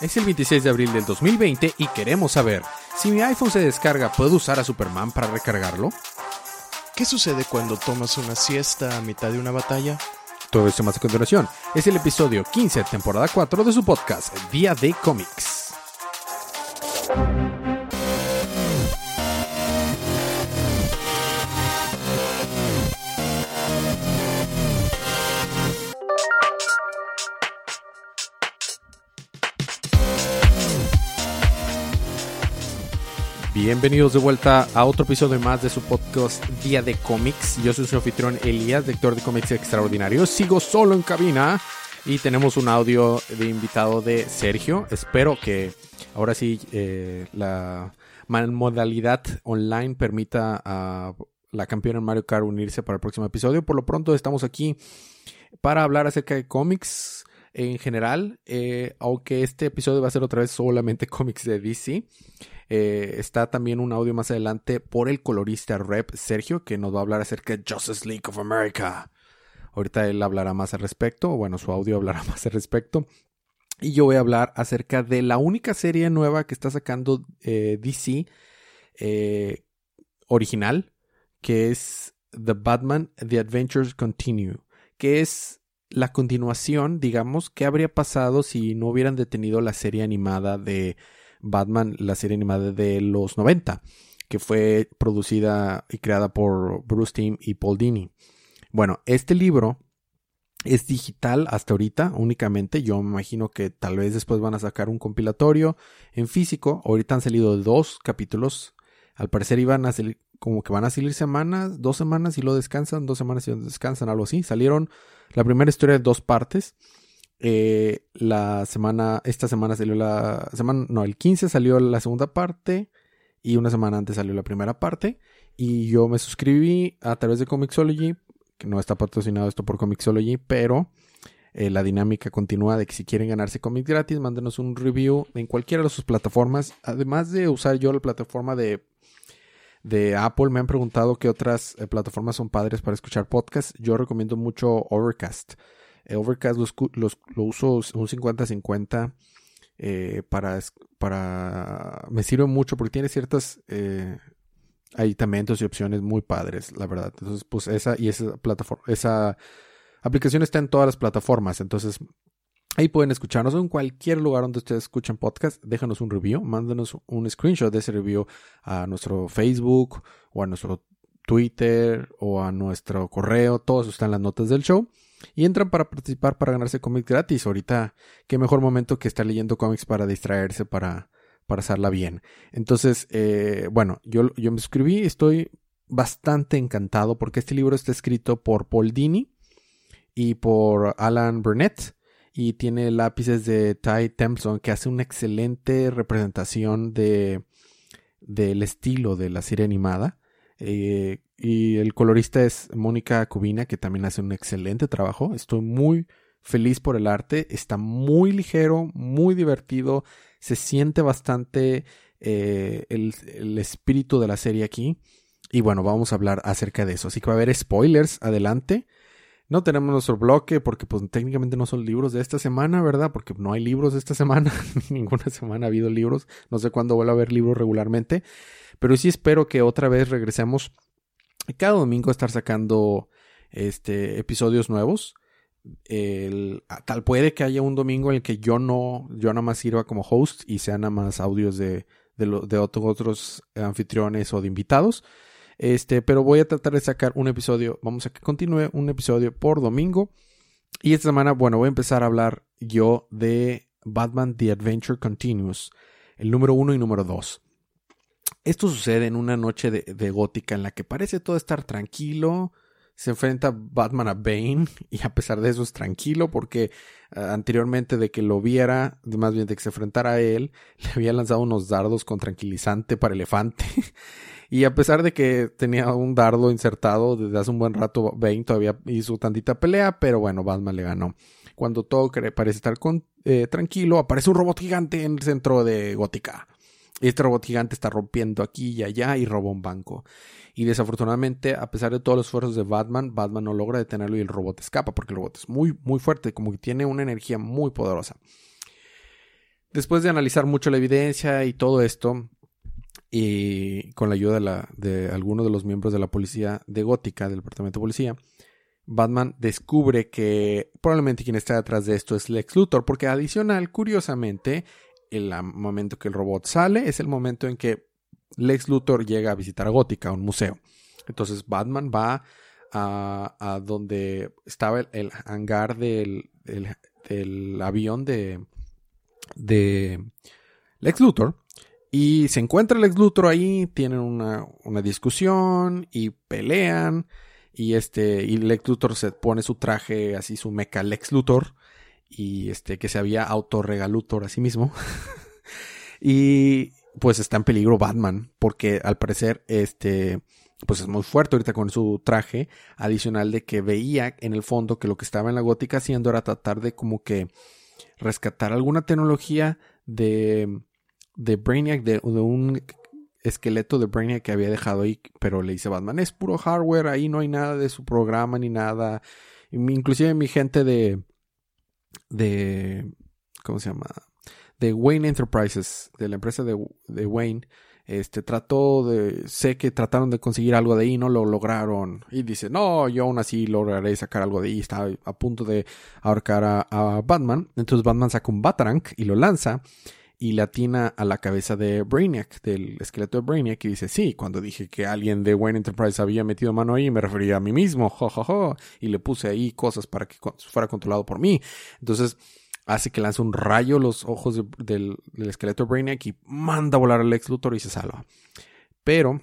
Es el 26 de abril del 2020 y queremos saber, si mi iPhone se descarga, ¿puedo usar a Superman para recargarlo? ¿Qué sucede cuando tomas una siesta a mitad de una batalla? Todo esto más a continuación. Es el episodio 15, temporada 4 de su podcast, Día de Cómics. Bienvenidos de vuelta a otro episodio más de su podcast Día de Cómics. Yo soy su anfitrión Elías, lector de cómics extraordinarios. Sigo solo en cabina y tenemos un audio de invitado de Sergio. Espero que ahora sí eh, la modalidad online permita a la campeona Mario Kart unirse para el próximo episodio. Por lo pronto estamos aquí para hablar acerca de cómics en general, eh, aunque este episodio va a ser otra vez solamente cómics de DC. Eh, está también un audio más adelante por el colorista Rep Sergio, que nos va a hablar acerca de Justice League of America. Ahorita él hablará más al respecto, bueno, su audio hablará más al respecto. Y yo voy a hablar acerca de la única serie nueva que está sacando eh, DC eh, original, que es The Batman The Adventures Continue, que es la continuación, digamos, que habría pasado si no hubieran detenido la serie animada de Batman, la serie animada de los 90, que fue producida y creada por Bruce Timm y Paul Dini. Bueno, este libro es digital hasta ahorita únicamente. Yo me imagino que tal vez después van a sacar un compilatorio en físico. Ahorita han salido dos capítulos. Al parecer iban a salir, como que van a salir semanas, dos semanas y lo descansan, dos semanas y lo descansan, algo así. Salieron la primera historia de dos partes. Eh, la semana, esta semana salió la semana, no, el 15 salió la segunda parte y una semana antes salió la primera parte. Y yo me suscribí a través de Comixology, que no está patrocinado esto por Comixology, pero eh, la dinámica continúa de que si quieren ganarse cómics gratis, mándenos un review en cualquiera de sus plataformas. Además de usar yo la plataforma de, de Apple, me han preguntado qué otras eh, plataformas son padres para escuchar podcasts. Yo recomiendo mucho Overcast. Overcast lo uso un 50-50 eh, para, para... Me sirve mucho porque tiene ciertas eh, aditamentos y opciones muy padres, la verdad. Entonces, pues esa y esa plataforma, esa aplicación está en todas las plataformas. Entonces, ahí pueden escucharnos en cualquier lugar donde ustedes escuchen podcast. Déjanos un review, mándanos un screenshot de ese review a nuestro Facebook o a nuestro Twitter o a nuestro correo. Todos están en las notas del show y entran para participar para ganarse cómics gratis. Ahorita, qué mejor momento que estar leyendo cómics para distraerse, para, para hacerla bien. Entonces, eh, bueno, yo, yo me suscribí, estoy bastante encantado porque este libro está escrito por Paul Dini y por Alan Burnett y tiene lápices de Ty Templeton que hace una excelente representación de del estilo de la serie animada. Eh, y el colorista es Mónica Cubina, que también hace un excelente trabajo. Estoy muy feliz por el arte. Está muy ligero, muy divertido. Se siente bastante eh, el, el, espíritu de la serie aquí. Y bueno, vamos a hablar acerca de eso. Así que va a haber spoilers adelante. No tenemos nuestro bloque porque pues técnicamente no son libros de esta semana, ¿verdad? Porque no hay libros de esta semana. Ninguna semana ha habido libros. No sé cuándo vuelva a haber libros regularmente. Pero sí espero que otra vez regresemos cada domingo estar sacando este, episodios nuevos. Tal puede que haya un domingo en el que yo no, yo nada más sirva como host y sean nada más audios de, de, de otros anfitriones o de invitados. Este, pero voy a tratar de sacar un episodio, vamos a que continúe un episodio por domingo. Y esta semana, bueno, voy a empezar a hablar yo de Batman The Adventure Continues, el número uno y número dos. Esto sucede en una noche de, gótica en la que parece todo estar tranquilo. Se enfrenta Batman a Bane y a pesar de eso es tranquilo porque ah, anteriormente de que lo viera, más bien de que se enfrentara a él, le había lanzado unos dardos con tranquilizante para elefante. y a pesar de que tenía un dardo insertado desde hace un buen rato, Bane todavía hizo tantita pelea, pero bueno, Batman le ganó. Cuando todo parece estar eh, tranquilo, aparece un robot gigante en el centro de Gótica. Este robot gigante está rompiendo aquí y allá y roba un banco. Y desafortunadamente, a pesar de todos los esfuerzos de Batman, Batman no logra detenerlo y el robot escapa porque el robot es muy, muy fuerte, como que tiene una energía muy poderosa. Después de analizar mucho la evidencia y todo esto, y con la ayuda de, de algunos de los miembros de la policía de Gótica, del departamento de policía, Batman descubre que probablemente quien está detrás de esto es Lex Luthor, porque adicional, curiosamente, el momento que el robot sale es el momento en que Lex Luthor llega a visitar a Gótica, un museo. Entonces Batman va a, donde estaba el, hangar del, avión de, de Lex Luthor. Y se encuentra Lex Luthor ahí, tienen una, una discusión y pelean. Y este, y Lex Luthor se pone su traje, así su meca Lex Luthor. Y este, que se había autorregalutor a sí mismo. y pues está en peligro Batman. Porque al parecer, este, pues es muy fuerte ahorita con su traje. Adicional de que veía en el fondo que lo que estaba en la gótica haciendo era tratar de como que rescatar alguna tecnología de, de Brainiac, de, de un esqueleto de Brainiac que había dejado ahí, pero le dice Batman, es puro hardware, ahí no hay nada de su programa ni nada. Inclusive mi gente de, de, ¿cómo se llama? De Wayne Enterprises, de la empresa de, de Wayne, este, trató de, sé que trataron de conseguir algo de ahí, no lo lograron. Y dice, no, yo aún así lograré sacar algo de ahí. Está a punto de ahorcar a, Batman. Entonces Batman saca un Batarang y lo lanza y le atina a la cabeza de Brainiac, del esqueleto de Brainiac, y dice, sí, cuando dije que alguien de Wayne Enterprise había metido mano ahí, me refería a mí mismo, jo, y le puse ahí cosas para que fuera controlado por mí. Entonces, hace que lance un rayo los ojos del, esqueleto de Brainiac y manda a volar al ex Luthor y se salva. Pero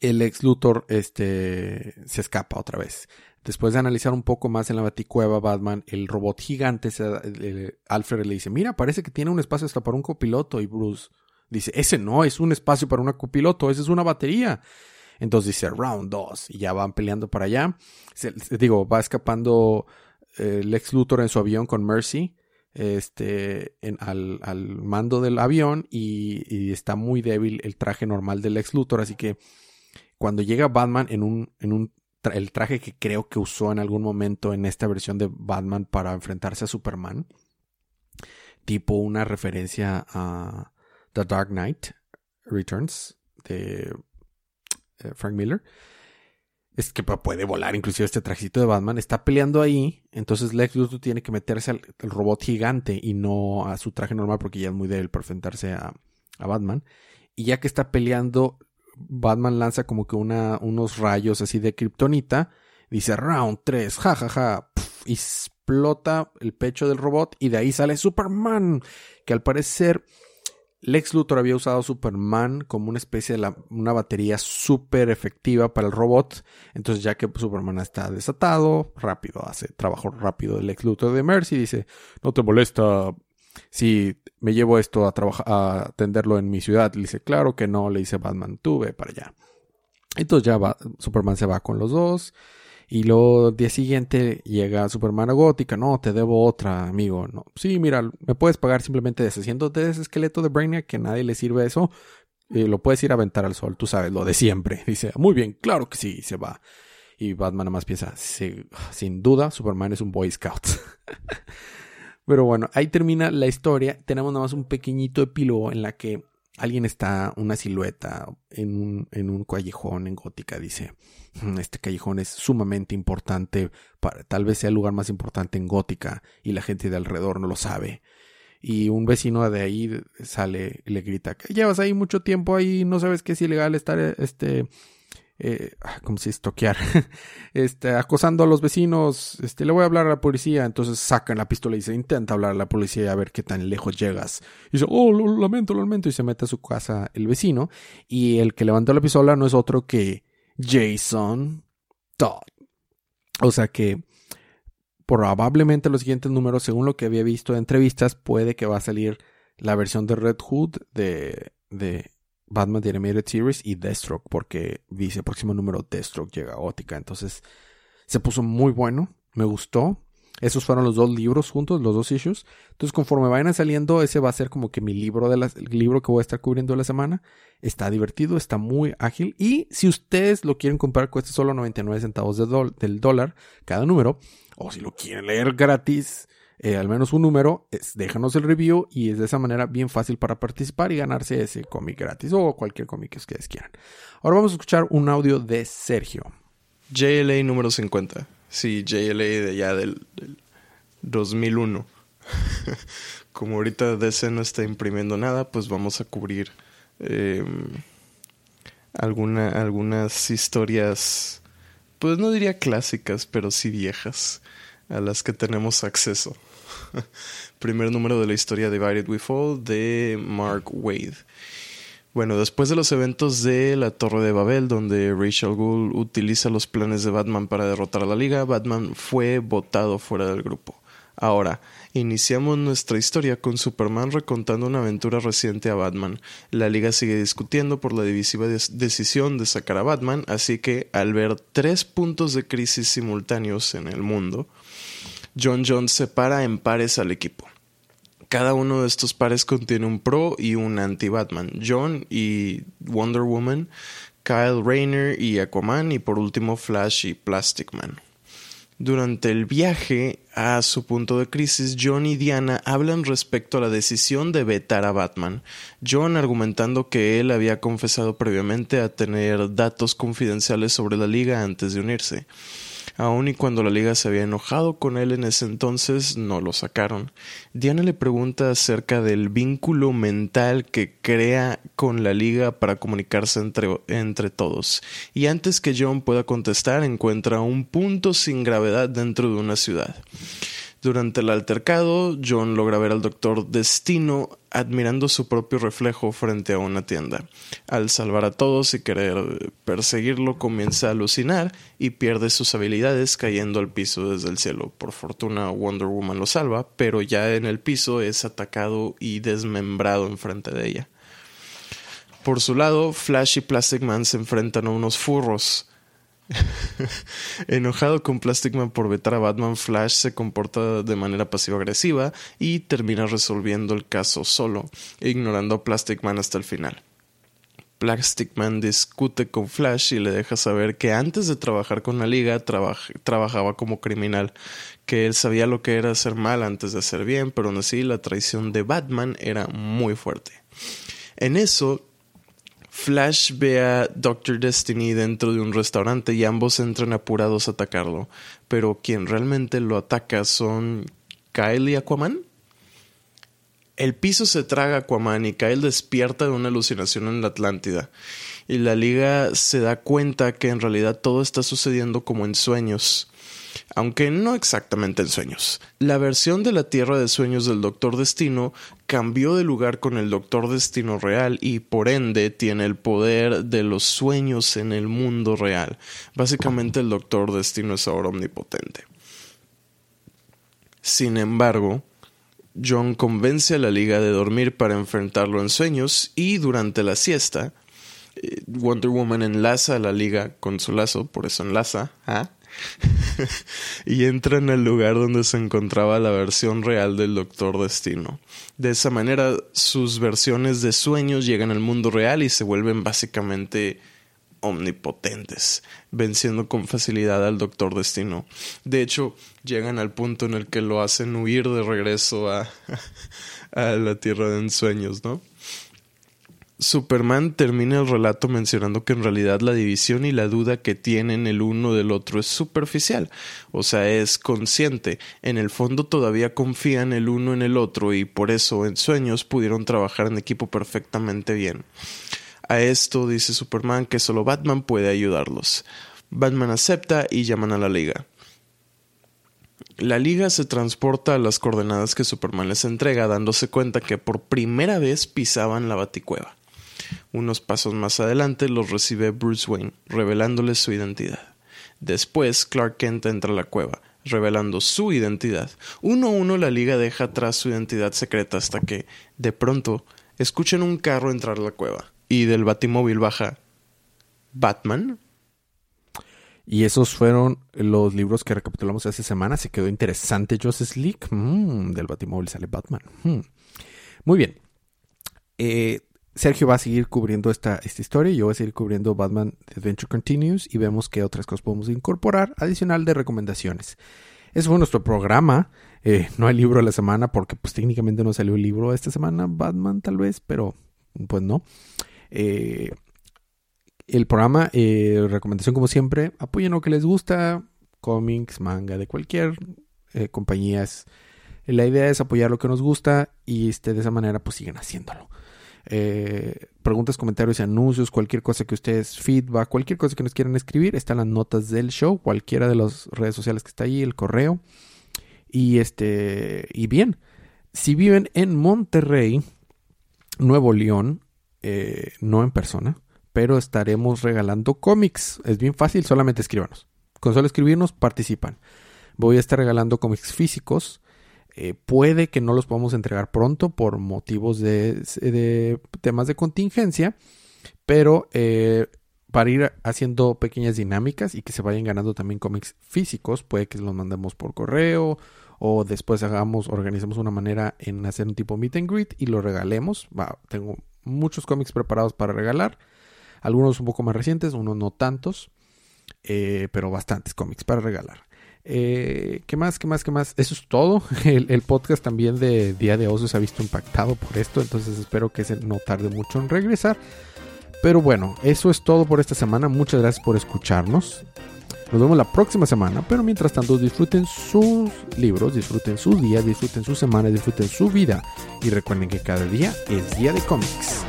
el ex Luthor este, se escapa otra vez. Después de analizar un poco más en la baticueva, Batman, el robot gigante, Alfred le dice, mira, parece que tiene un espacio hasta para un copiloto. Y Bruce dice, ese no es un espacio para un copiloto, esa es una batería. Entonces dice, round 2, y ya van peleando para allá. digo, va escapando eh, Lex Luthor en su avión con Mercy. Este, en, al, mando del avión y, y, está muy débil el traje normal del Lex Luthor, así que cuando llega Batman en un, en un el traje que creo que usó en algún momento en esta versión de Batman para enfrentarse a Superman. Tipo una referencia a The Dark Knight Returns de eh, Frank Miller. Es que puede volar inclusive este trajecito de Batman. Está peleando ahí. Entonces Lex Luthor tiene que meterse al, robot gigante y no a su traje normal porque ya es muy débil para enfrentarse a, a Batman. Y ya que está peleando, Batman lanza como que una, unos rayos así de kriptonita. Dice round 3, jajaja. y explota el pecho del robot y de ahí sale Superman. Que al parecer Lex Luthor había usado Superman como una especie de una batería súper efectiva para el robot. Entonces, ya que Superman está desatado, rápido, hace trabajo rápido de Lex Luthor de Mercy. Dice: No te molesta si me llevo esto a a atenderlo en mi ciudad. Le dice, claro que no, le dice Batman, tú ve para allá. Entonces ya va, Superman se va con los dos. Y luego día siguiente llega Superman a Gótica. No, te debo otra, amigo. No. Sí, mira, me puedes pagar simplemente deshaciéndote de ese esqueleto de Brainiac que nadie le sirve eso. Y lo puedes ir a aventar al sol, tú sabes, lo de siempre. Dice, muy bien, claro que sí, se va. Y Batman nada más piensa, sin duda, Superman es un Boy Scout. Pero bueno, ahí termina la historia. Tenemos nada más un pequeñito epílogo en la que alguien está, una silueta en un, en un callejón en gótica, dice, mm, este callejón es sumamente importante, para, tal vez sea el lugar más importante en gótica y la gente de alrededor no lo sabe. Y un vecino de ahí sale y le grita, llevas ahí mucho tiempo ahí, no sabes que es ilegal estar este, eh, ah, como si estoquear, este, acosando a los vecinos, este, le voy a hablar a la policía, entonces sacan la pistola y se intenta hablar a la policía a ver qué tan lejos llegas. Y dice, oh, lo lamento, lo lamento, y se mete a su casa el vecino, y el que levantó la pistola no es otro que Jason Todd. O sea que probablemente los siguientes números, según lo que había visto de entrevistas, puede que va a salir la versión de Red Hood de, de Batman The Animated Series y Deathstroke, porque dice próximo número Deathstroke llega a Gótica. Entonces se puso muy bueno, me gustó. Esos fueron los dos libros juntos, los dos issues. Entonces, conforme vayan saliendo, ese va a ser como que mi libro de libro que voy a estar cubriendo la semana. Está divertido, está muy ágil. Y si ustedes lo quieren comprar, cuesta solo 99 centavos de del dólar cada número. O si lo quieren leer gratis, eh, al menos un número, es, déjanos el review y es de esa manera bien fácil para participar y ganarse ese cómic gratis o cualquier cómic que ustedes quieran. Ahora vamos a escuchar un audio de Sergio. JLA número 50. Sí, JLA de ya del, 2001. Como ahorita DC no está imprimiendo nada, pues vamos a cubrir em, alguna, algunas historias, pues no diría clásicas, pero sí viejas, a las que tenemos acceso. Primer número de la historia Divided We Fall de Mark Wade. Bueno, después de los eventos de la Torre de Babel, donde Rachel Gould utiliza los planes de Batman para derrotar a la Liga, Batman fue votado fuera del grupo. Ahora, iniciamos nuestra historia con Superman recontando una aventura reciente a Batman. La Liga sigue discutiendo por la divisiva decisión de sacar a Batman, así que al ver tres puntos de crisis simultáneos en el mundo, John Jones separa en pares al equipo. Cada uno de estos pares contiene un pro y un anti-Batman. John y Wonder Woman, Kyle Rayner y Aquaman y por último Flash y Plastic Man. Durante el viaje a su punto de crisis, John y Diana hablan respecto a la decisión de vetar a Batman. John argumentando que él había confesado previamente a tener datos confidenciales sobre la liga antes de unirse. Aun y cuando la liga se había enojado con él en ese entonces, no lo sacaron. Diana le pregunta acerca del vínculo mental que crea con la liga para comunicarse entre, entre todos. Y antes que John pueda contestar, encuentra un punto sin gravedad dentro de una ciudad. Durante el altercado, John logra ver al Doctor Destino admirando su propio reflejo frente a una tienda. Al salvar a todos y querer perseguirlo, comienza a alucinar y pierde sus habilidades cayendo al piso desde el cielo. Por fortuna, Wonder Woman lo salva, pero ya en el piso es atacado y desmembrado enfrente de ella. Por su lado, Flash y Plastic Man se enfrentan a unos furros Enojado con Plastic Man por vetar a Batman, Flash se comporta de manera pasivo-agresiva y termina resolviendo el caso solo, ignorando a Plastic Man hasta el final. Plastic Man discute con Flash y le deja saber que antes de trabajar con la liga trabajaba como criminal, que él sabía lo que era hacer mal antes de hacer bien, pero aún así la traición de Batman era muy fuerte. En eso, Flash ve a Doctor Destiny dentro de un restaurante y ambos entran apurados a atacarlo, pero quien realmente lo ataca son Kyle y Aquaman. El piso se traga a Aquaman y Kyle despierta de una alucinación en la Atlántida, y la liga se da cuenta que en realidad todo está sucediendo como en sueños aunque no exactamente en sueños. La versión de la Tierra de Sueños del Doctor Destino cambió de lugar con el Doctor Destino real y por ende tiene el poder de los sueños en el mundo real. Básicamente el Doctor Destino es ahora omnipotente. Sin embargo, John convence a la Liga de dormir para enfrentarlo en sueños y durante la siesta, eh, Wonder Woman enlaza a la Liga con su lazo, por eso enlaza, ¿ah? y entran al lugar donde se encontraba la versión real del Doctor Destino. De esa manera, sus versiones de sueños llegan al mundo real y se vuelven básicamente omnipotentes, venciendo con facilidad al Doctor Destino. De hecho, llegan al punto en el que lo hacen huir de regreso a, a la Tierra de Ensueños, ¿no? Superman termina el relato mencionando que en realidad la división y la duda que tienen el uno del otro es superficial, o sea, es consciente. En el fondo todavía confían el uno en el otro y por eso en sueños pudieron trabajar en equipo perfectamente bien. A esto dice Superman que solo Batman puede ayudarlos. Batman acepta y llaman a la liga. La liga se transporta a las coordenadas que Superman les entrega, dándose cuenta que por primera vez pisaban la baticueva. Unos pasos más adelante los recibe Bruce Wayne, revelándoles su identidad. Después, Clark Kent entra a la cueva, revelando su identidad. Uno a uno la liga deja atrás su identidad secreta hasta que, de pronto, escuchan un carro entrar a la cueva. Y del batimóvil baja Batman. Y esos fueron los libros que recapitulamos hace semana. Se quedó interesante Joseph League. Mm, del batimóvil sale Batman. Mm. Muy bien. Eh, Sergio va a seguir cubriendo esta, esta historia, yo voy a seguir cubriendo Batman Adventure Continues y vemos qué otras cosas podemos incorporar adicional de recomendaciones. Eso fue nuestro programa. Eh, no hay libro de la semana porque pues técnicamente no salió el libro esta semana, Batman tal vez, pero pues no. Eh, el programa, eh, recomendación como siempre, apoyen lo que les gusta, cómics, manga, de cualquier eh, compañía. La idea es apoyar lo que nos gusta y este, de esa manera pues siguen haciéndolo. Eh, preguntas, comentarios y anuncios, cualquier cosa que ustedes, feedback, cualquier cosa que nos quieran escribir, están las notas del show, cualquiera de las redes sociales que está ahí, el correo. Y este, y bien, si viven en Monterrey, Nuevo León, eh, no en persona, pero estaremos regalando cómics. Es bien fácil, solamente escríbanos. Con solo escribirnos, participan. Voy a estar regalando cómics físicos. Eh, puede que no los podamos entregar pronto por motivos de, temas de contingencia, pero eh, para ir haciendo pequeñas dinámicas y que se vayan ganando también cómics físicos, puede que los mandemos por correo o después hagamos, organizemos una manera en hacer un tipo meet and greet y lo regalemos. tengo muchos cómics preparados para regalar, algunos un poco más recientes, unos no tantos, eh, pero bastantes cómics para regalar. Eh, ¿Qué más? ¿Qué más? ¿Qué más? Eso es todo. El, podcast también de Día de Oso se ha visto impactado por esto, entonces espero que no tarde mucho en regresar. Pero bueno, eso es todo por esta semana. Muchas gracias por escucharnos. Nos vemos la próxima semana, pero mientras tanto disfruten sus libros, disfruten su día, disfruten su semana, disfruten su vida y recuerden que cada día es día de cómics.